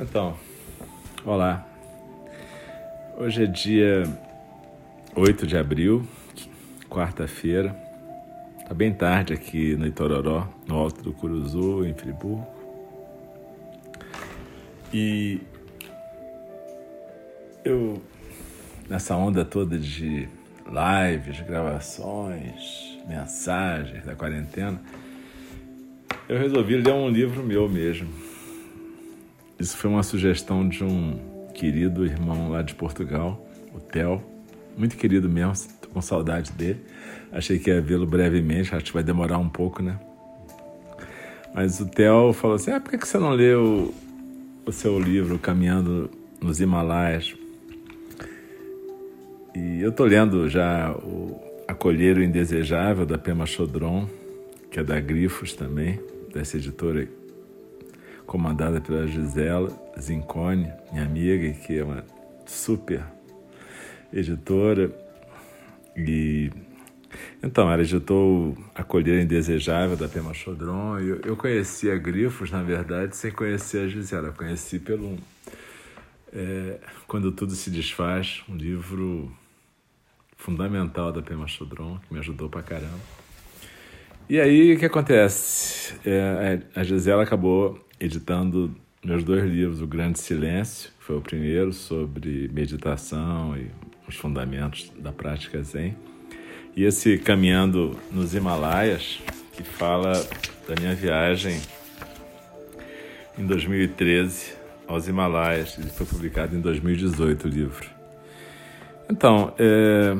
Então, olá. Hoje é dia 8 de abril, quarta-feira. Tá bem tarde aqui no Itororó, no Alto do Curuzu, em Friburgo. E eu, nessa onda toda de lives, gravações, mensagens da quarentena, eu resolvi ler um livro meu mesmo. Isso foi uma sugestão de um querido irmão lá de Portugal, o Theo. Muito querido mesmo, tô com saudade dele. Achei que ia vê-lo brevemente, acho que vai demorar um pouco, né? Mas o Theo falou assim: ah, por que você não leu o seu livro Caminhando nos Himalaias? E eu tô lendo já o Acolher o Indesejável, da Pema Chodron, que é da Grifos também dessa editora comandada pela Gisela Zincone, minha amiga, que é uma super editora. E então, ela editou Acolher Indesejável da Pema Chodron. Eu, eu conheci a Grifos, na verdade, sem conhecer a Gisela. Eu conheci pelo é, Quando Tudo Se Desfaz, um livro fundamental da Pema Chodron, que me ajudou pra caramba. E aí, o que acontece? É, a Gisela acabou editando meus dois livros, O Grande Silêncio, que foi o primeiro, sobre meditação e os fundamentos da prática Zen, e esse Caminhando nos Himalaias, que fala da minha viagem em 2013 aos Himalaias. Ele foi publicado em 2018, o livro. Então, é,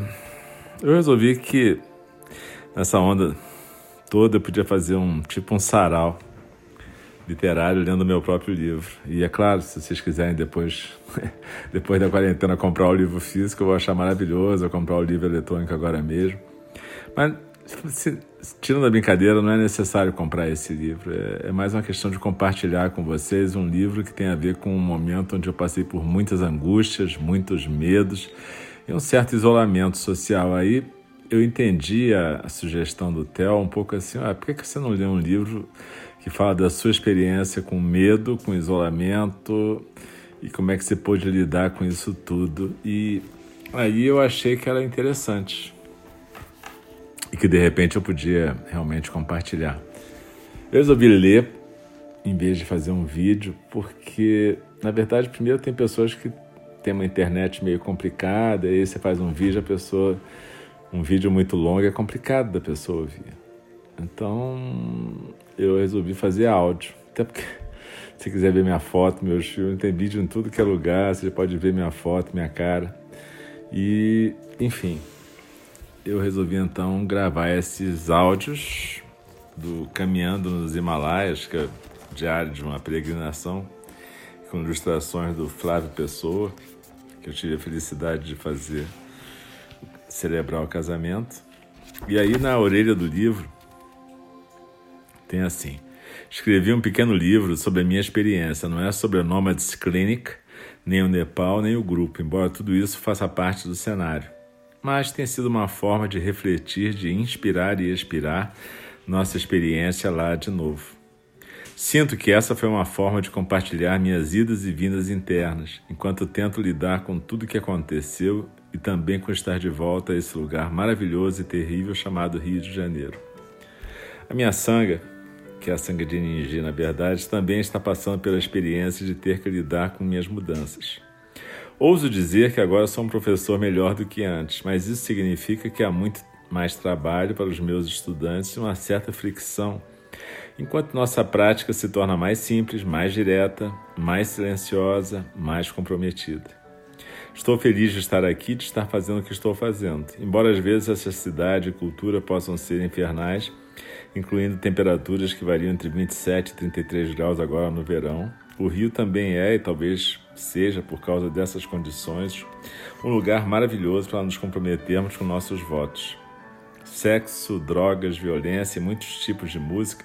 eu resolvi que nessa onda toda eu podia fazer um tipo um sarau literário lendo meu próprio livro. E é claro, se vocês quiserem depois, depois da quarentena comprar o livro físico, eu vou achar maravilhoso, eu comprar o livro eletrônico agora mesmo. Mas se, tirando a brincadeira, não é necessário comprar esse livro. É, é mais uma questão de compartilhar com vocês um livro que tem a ver com um momento onde eu passei por muitas angústias, muitos medos e um certo isolamento social. Aí eu entendi a, sugestão do Theo um pouco assim, ah, por que, que você não lê um livro que fala da sua experiência com medo, com isolamento e como é que você pôde lidar com isso tudo? E aí eu achei que era interessante e que de repente eu podia realmente compartilhar. Eu resolvi ler em vez de fazer um vídeo, porque na verdade primeiro tem pessoas que têm uma internet meio complicada, e aí você faz um vídeo, a pessoa um vídeo muito longo é complicado da pessoa ouvir. Então eu resolvi fazer áudio. Até porque se quiser ver minha foto, meus filmes, tem vídeo em tudo que é lugar, você pode ver minha foto, minha cara. E, enfim, eu resolvi então gravar esses áudios do Caminhando nos Himalaias, que é diário de uma peregrinação, com ilustrações do Flávio Pessoa, que eu tive a felicidade de fazer celebrar o casamento. E aí na orelha do livro tem assim: Escrevi um pequeno livro sobre a minha experiência, não é sobre a Nomads Clinic, nem o Nepal, nem o grupo, embora tudo isso faça parte do cenário. Mas tem sido uma forma de refletir, de inspirar e expirar nossa experiência lá de novo. Sinto que essa foi uma forma de compartilhar minhas idas e vindas internas, enquanto tento lidar com tudo que aconteceu e também com estar de volta a esse lugar maravilhoso e terrível chamado Rio de Janeiro. A minha sanga, que é a sanga de Ninji, na verdade, também está passando pela experiência de ter que lidar com minhas mudanças. Ouso dizer que agora sou um professor melhor do que antes, mas isso significa que há muito mais trabalho para os meus estudantes e uma certa fricção, enquanto nossa prática se torna mais simples, mais direta, mais silenciosa, mais comprometida. Estou feliz de estar aqui, de estar fazendo o que estou fazendo. Embora às vezes essa cidade e cultura possam ser infernais, incluindo temperaturas que variam entre 27 e 33 graus agora no verão, o Rio também é, e talvez seja por causa dessas condições, um lugar maravilhoso para nos comprometermos com nossos votos. Sexo, drogas, violência e muitos tipos de música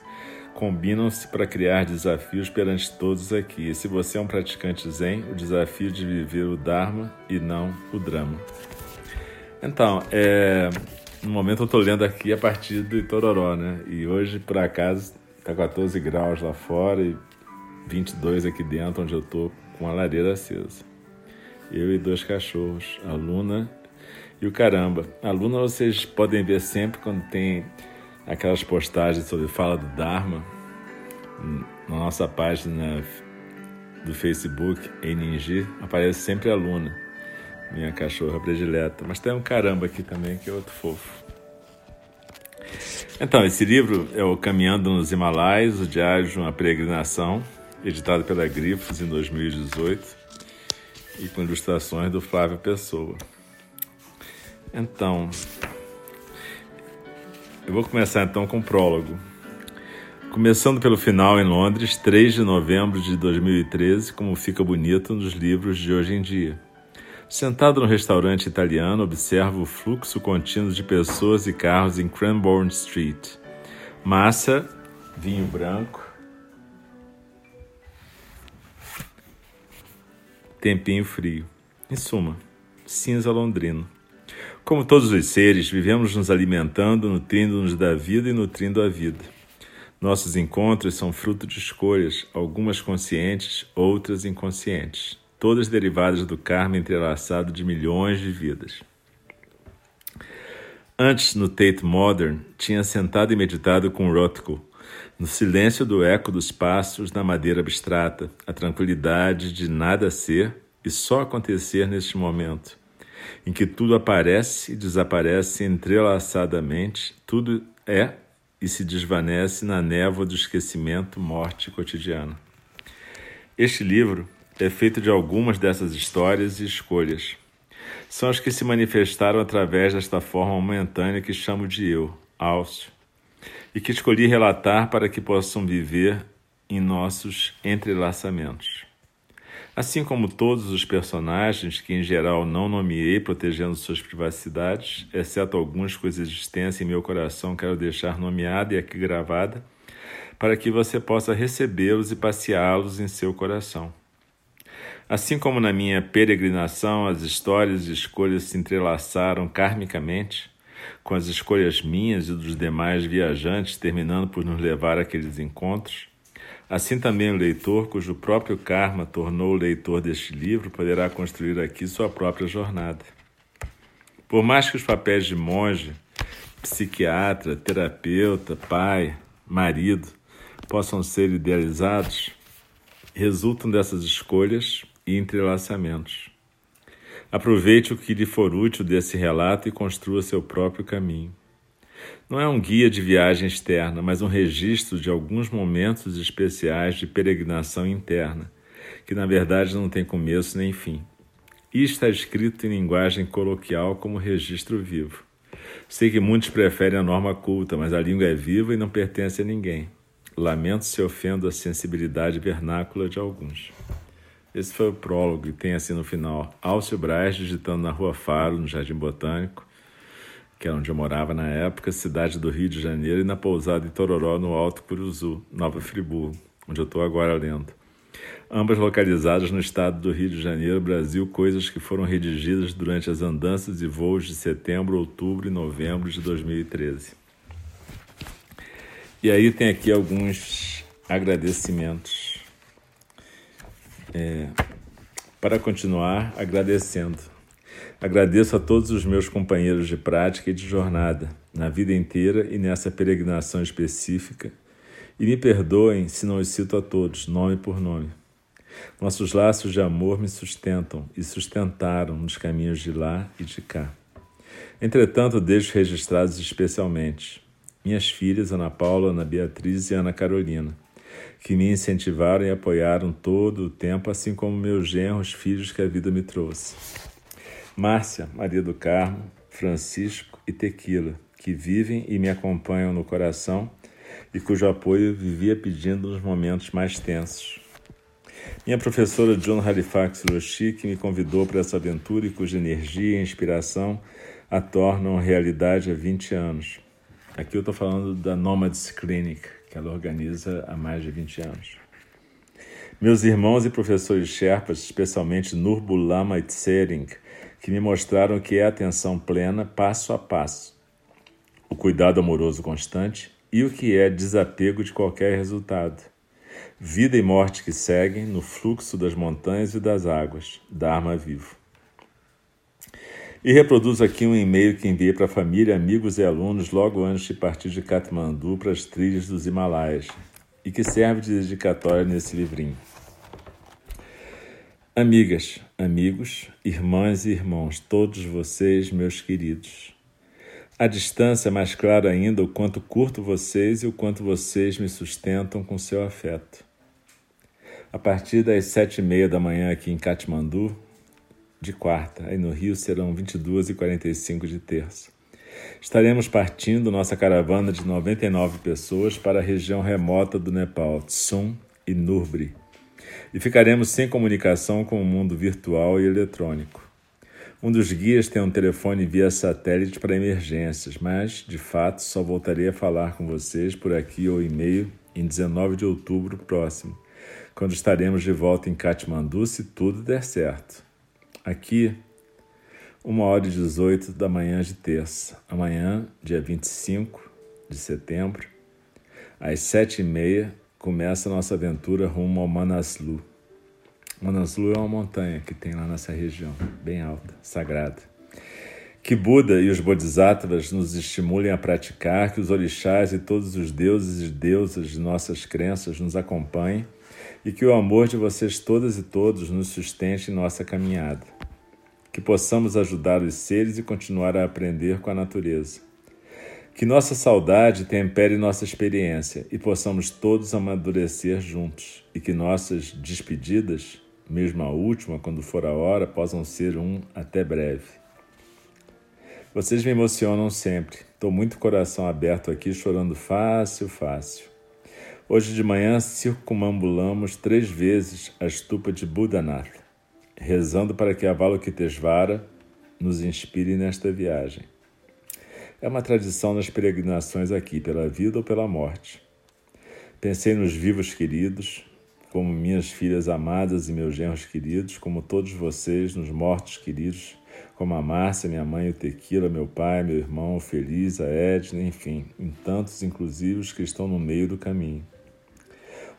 combinam-se para criar desafios perante todos aqui. E se você é um praticante zen, o desafio de viver o Dharma e não o drama. Então, é, no momento eu estou lendo aqui a partir do Itororó, né? E hoje, por acaso, está 14 graus lá fora e 22 aqui dentro, onde eu estou com a lareira acesa. Eu e dois cachorros, a Luna e o Caramba. A Luna vocês podem ver sempre quando tem aquelas postagens sobre fala do Dharma na nossa página do Facebook, NG, aparece sempre a Luna, minha cachorra predileta. Mas tem um caramba aqui também, que é outro fofo. Então, esse livro é o Caminhando nos Himalaias, o Diário de uma Peregrinação, editado pela Grifos em 2018 e com ilustrações do Flávio Pessoa. Então, eu vou começar então com o prólogo. Começando pelo final em Londres, 3 de novembro de 2013, como fica bonito nos livros de hoje em dia. Sentado no restaurante italiano, observo o fluxo contínuo de pessoas e carros em Cranbourne Street. Massa, vinho branco, tempinho frio. Em suma, cinza londrino. Como todos os seres, vivemos nos alimentando, nutrindo-nos da vida e nutrindo a vida. Nossos encontros são fruto de escolhas, algumas conscientes, outras inconscientes, todas derivadas do karma entrelaçado de milhões de vidas. Antes, no Tate Modern, tinha sentado e meditado com Rothko, no silêncio do eco dos passos na madeira abstrata, a tranquilidade de nada ser e só acontecer neste momento, em que tudo aparece e desaparece entrelaçadamente, tudo é e se desvanece na névoa do esquecimento, morte cotidiana. Este livro é feito de algumas dessas histórias e escolhas. São as que se manifestaram através desta forma momentânea que chamo de eu, Álcio, e que escolhi relatar para que possam viver em nossos entrelaçamentos. Assim como todos os personagens, que em geral não nomeei protegendo suas privacidades, exceto alguns cuja existência em meu coração quero deixar nomeada e aqui gravada, para que você possa recebê-los e passeá-los em seu coração. Assim como na minha peregrinação as histórias e escolhas se entrelaçaram karmicamente, com as escolhas minhas e dos demais viajantes terminando por nos levar àqueles encontros, Assim também o leitor, cujo próprio karma tornou o leitor deste livro, poderá construir aqui sua própria jornada. Por mais que os papéis de monge, psiquiatra, terapeuta, pai, marido possam ser idealizados, resultam dessas escolhas e entrelaçamentos. Aproveite o que lhe for útil desse relato e construa seu próprio caminho. Não é um guia de viagem externa, mas um registro de alguns momentos especiais de peregrinação interna, que na verdade não tem começo nem fim. E está escrito em linguagem coloquial como registro vivo. Sei que muitos preferem a norma culta, mas a língua é viva e não pertence a ninguém. Lamento se ofendo a sensibilidade vernácula de alguns. Esse foi o prólogo e tem assim no final Alcio Braz digitando na Rua Faro, no Jardim Botânico, que é onde eu morava na época, cidade do Rio de Janeiro, e na pousada em Tororó, no Alto Curuzu, Nova Friburgo, onde eu estou agora lendo. Ambas localizadas no estado do Rio de Janeiro, Brasil, coisas que foram redigidas durante as andanças e voos de setembro, outubro e novembro de 2013. E aí tem aqui alguns agradecimentos. É, para continuar agradecendo. Agradeço a todos os meus companheiros de prática e de jornada, na vida inteira e nessa peregrinação específica, e me perdoem se não os cito a todos, nome por nome. Nossos laços de amor me sustentam e sustentaram nos caminhos de lá e de cá. Entretanto, deixo registrados especialmente minhas filhas, Ana Paula, Ana Beatriz e Ana Carolina, que me incentivaram e apoiaram todo o tempo, assim como meus genros, filhos que a vida me trouxe. Márcia, Maria do Carmo, Francisco e Tequila, que vivem e me acompanham no coração e cujo apoio vivia pedindo nos momentos mais tensos. Minha professora John Halifax Roshi, que me convidou para essa aventura e cuja energia e inspiração a tornam realidade há 20 anos. Aqui eu estou falando da Nomads Clinic, que ela organiza há mais de 20 anos. Meus irmãos e professores Sherpas, especialmente Nurbulama Tsering, que me mostraram que é atenção plena passo a passo, o cuidado amoroso constante e o que é desapego de qualquer resultado. vida e morte que seguem no fluxo das montanhas e das águas, Dharma vivo. E reproduzo aqui um e-mail que enviei para família, amigos e alunos logo antes de partir de Katmandu para as trilhas dos Himalaias, e que serve de dedicatória nesse livrinho. Amigas, amigos, irmãs e irmãos, todos vocês, meus queridos. A distância é mais clara ainda o quanto curto vocês e o quanto vocês me sustentam com seu afeto. A partir das sete e meia da manhã aqui em Katmandu, de quarta, aí no Rio serão 22 e 45 de terça. Estaremos partindo nossa caravana de 99 pessoas para a região remota do Nepal, Tsum e Nurbri, e ficaremos sem comunicação com o mundo virtual e eletrônico. Um dos guias tem um telefone via satélite para emergências, mas, de fato, só voltarei a falar com vocês por aqui ou e-mail em 19 de outubro próximo, quando estaremos de volta em Katmandu se tudo der certo. Aqui, 1 hora e 18 da manhã de terça, amanhã, dia 25 de setembro, às 7 e meia, começa a nossa aventura rumo ao Manaslu. Manaslu é uma montanha que tem lá nessa região, bem alta, sagrada. Que Buda e os Bodhisattvas nos estimulem a praticar, que os orixás e todos os deuses e deusas de nossas crenças nos acompanhem e que o amor de vocês todas e todos nos sustente em nossa caminhada. Que possamos ajudar os seres e continuar a aprender com a natureza. Que nossa saudade tempere nossa experiência e possamos todos amadurecer juntos e que nossas despedidas mesmo a última, quando for a hora, possam ser um até breve. Vocês me emocionam sempre. Estou muito coração aberto aqui, chorando fácil, fácil. Hoje de manhã circumambulamos três vezes a estupa de Budanath, rezando para que Avalokitesvara nos inspire nesta viagem. É uma tradição nas peregrinações aqui, pela vida ou pela morte. Pensei nos vivos queridos, como minhas filhas amadas e meus genros queridos, como todos vocês, nos mortos queridos, como a Márcia, minha mãe, o Tequila, meu pai, meu irmão, o Feliz, a Edna, enfim, em tantos inclusivos que estão no meio do caminho.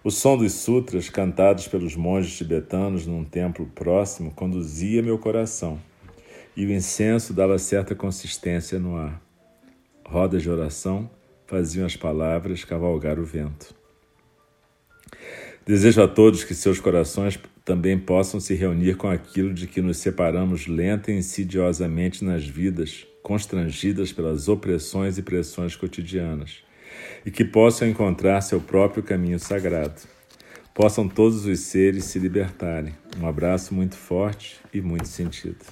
O som dos sutras cantados pelos monges tibetanos num templo próximo conduzia meu coração, e o incenso dava certa consistência no ar. Rodas de oração faziam as palavras cavalgar o vento. Desejo a todos que seus corações também possam se reunir com aquilo de que nos separamos lenta e insidiosamente nas vidas, constrangidas pelas opressões e pressões cotidianas, e que possam encontrar seu próprio caminho sagrado. Possam todos os seres se libertarem. Um abraço muito forte e muito sentido.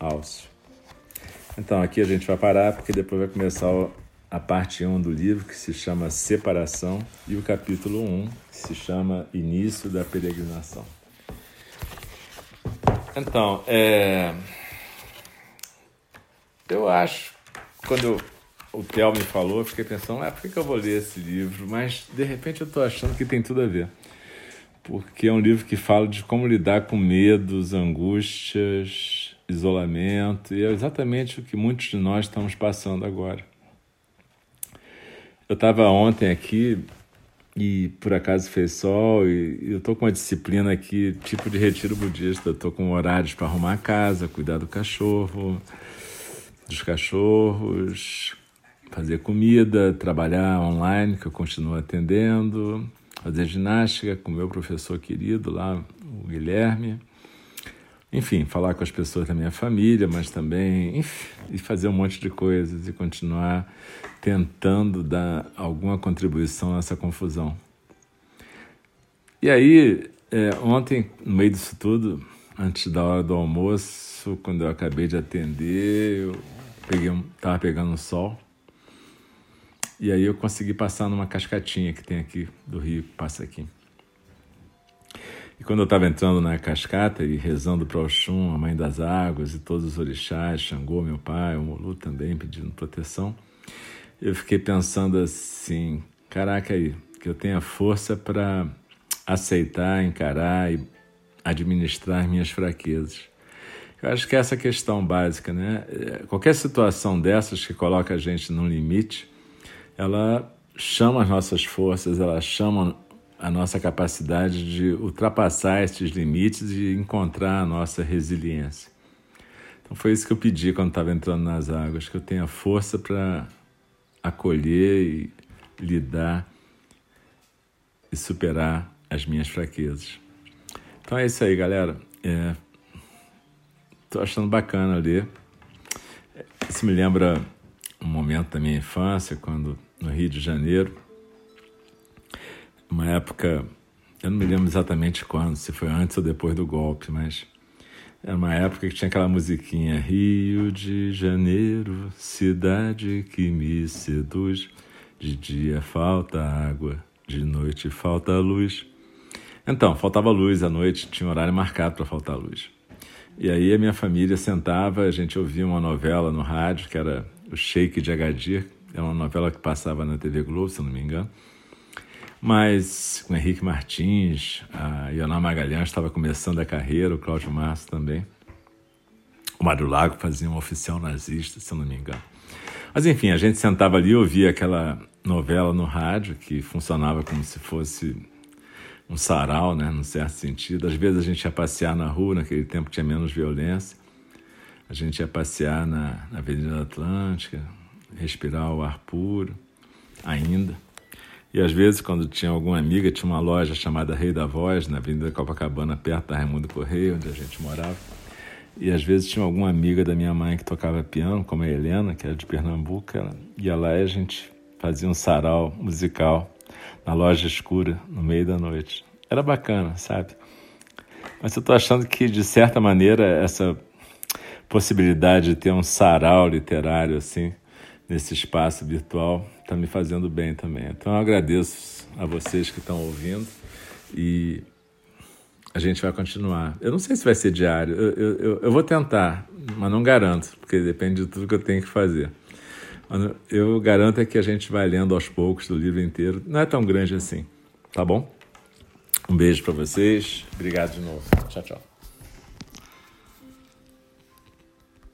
Alcio. Então, aqui a gente vai parar porque depois vai começar a parte 1 do livro, que se chama Separação, e o capítulo 1, que se chama Início da Peregrinação. Então, é... eu acho, quando o Theo me falou, eu fiquei pensando, ah, por que eu vou ler esse livro? Mas, de repente, eu estou achando que tem tudo a ver. Porque é um livro que fala de como lidar com medos, angústias, isolamento, e é exatamente o que muitos de nós estamos passando agora. Eu estava ontem aqui e por acaso fez sol e eu tô com uma disciplina aqui, tipo de retiro budista. Tô com horários para arrumar a casa, cuidar do cachorro, dos cachorros, fazer comida, trabalhar online, que eu continuo atendendo, fazer ginástica com meu professor querido lá, o Guilherme. Enfim, falar com as pessoas da minha família, mas também enfim, e fazer um monte de coisas e continuar tentando dar alguma contribuição nessa confusão. E aí, é, ontem, no meio disso tudo, antes da hora do almoço, quando eu acabei de atender, eu peguei um, tava pegando um sol. E aí eu consegui passar numa cascatinha que tem aqui do rio que passa aqui. E quando eu estava entrando na cascata e rezando para Oxum, a mãe das águas, e todos os orixás, Xangô, meu pai, o Molu também pedindo proteção, eu fiquei pensando assim: caraca, aí, que eu tenha força para aceitar, encarar e administrar minhas fraquezas. Eu acho que é essa questão básica, né? Qualquer situação dessas que coloca a gente num limite, ela chama as nossas forças, ela chama a nossa capacidade de ultrapassar esses limites e encontrar a nossa resiliência. Então foi isso que eu pedi quando estava entrando nas águas, que eu tenha força para acolher e lidar e superar as minhas fraquezas. Então é isso aí, galera. É, tô achando bacana ler. Isso me lembra um momento da minha infância, quando no Rio de Janeiro, uma época, eu não me lembro exatamente quando, se foi antes ou depois do golpe, mas era uma época que tinha aquela musiquinha Rio de Janeiro, cidade que me seduz. De dia falta água, de noite falta luz. Então, faltava luz à noite, tinha horário marcado para faltar luz. E aí a minha família sentava, a gente ouvia uma novela no rádio, que era o Sheik de Agadir, era uma novela que passava na TV Globo, se não me engano. Mas com Henrique Martins, a Ioná Magalhães estava começando a carreira, o Cláudio Márcio também. O Mário Lago fazia um oficial nazista, se eu não me engano. Mas enfim, a gente sentava ali e ouvia aquela novela no rádio que funcionava como se fosse um sarau, né, num certo sentido. Às vezes a gente ia passear na rua, naquele tempo tinha menos violência. A gente ia passear na, na Avenida Atlântica, respirar o ar puro, ainda. E às vezes, quando tinha alguma amiga, tinha uma loja chamada Rei da Voz, na Avenida Copacabana, perto da Raimundo Correia, onde a gente morava. E às vezes tinha alguma amiga da minha mãe que tocava piano, como a Helena, que era de Pernambuco. Ela ia lá e a gente fazia um sarau musical na loja escura, no meio da noite. Era bacana, sabe? Mas eu estou achando que, de certa maneira, essa possibilidade de ter um sarau literário assim, nesse espaço virtual, está me fazendo bem também. Então eu agradeço a vocês que estão ouvindo e a gente vai continuar. Eu não sei se vai ser diário, eu, eu, eu vou tentar, mas não garanto, porque depende de tudo que eu tenho que fazer. Eu garanto é que a gente vai lendo aos poucos do livro inteiro. Não é tão grande assim, tá bom? Um beijo para vocês. Obrigado de novo. Tchau, tchau.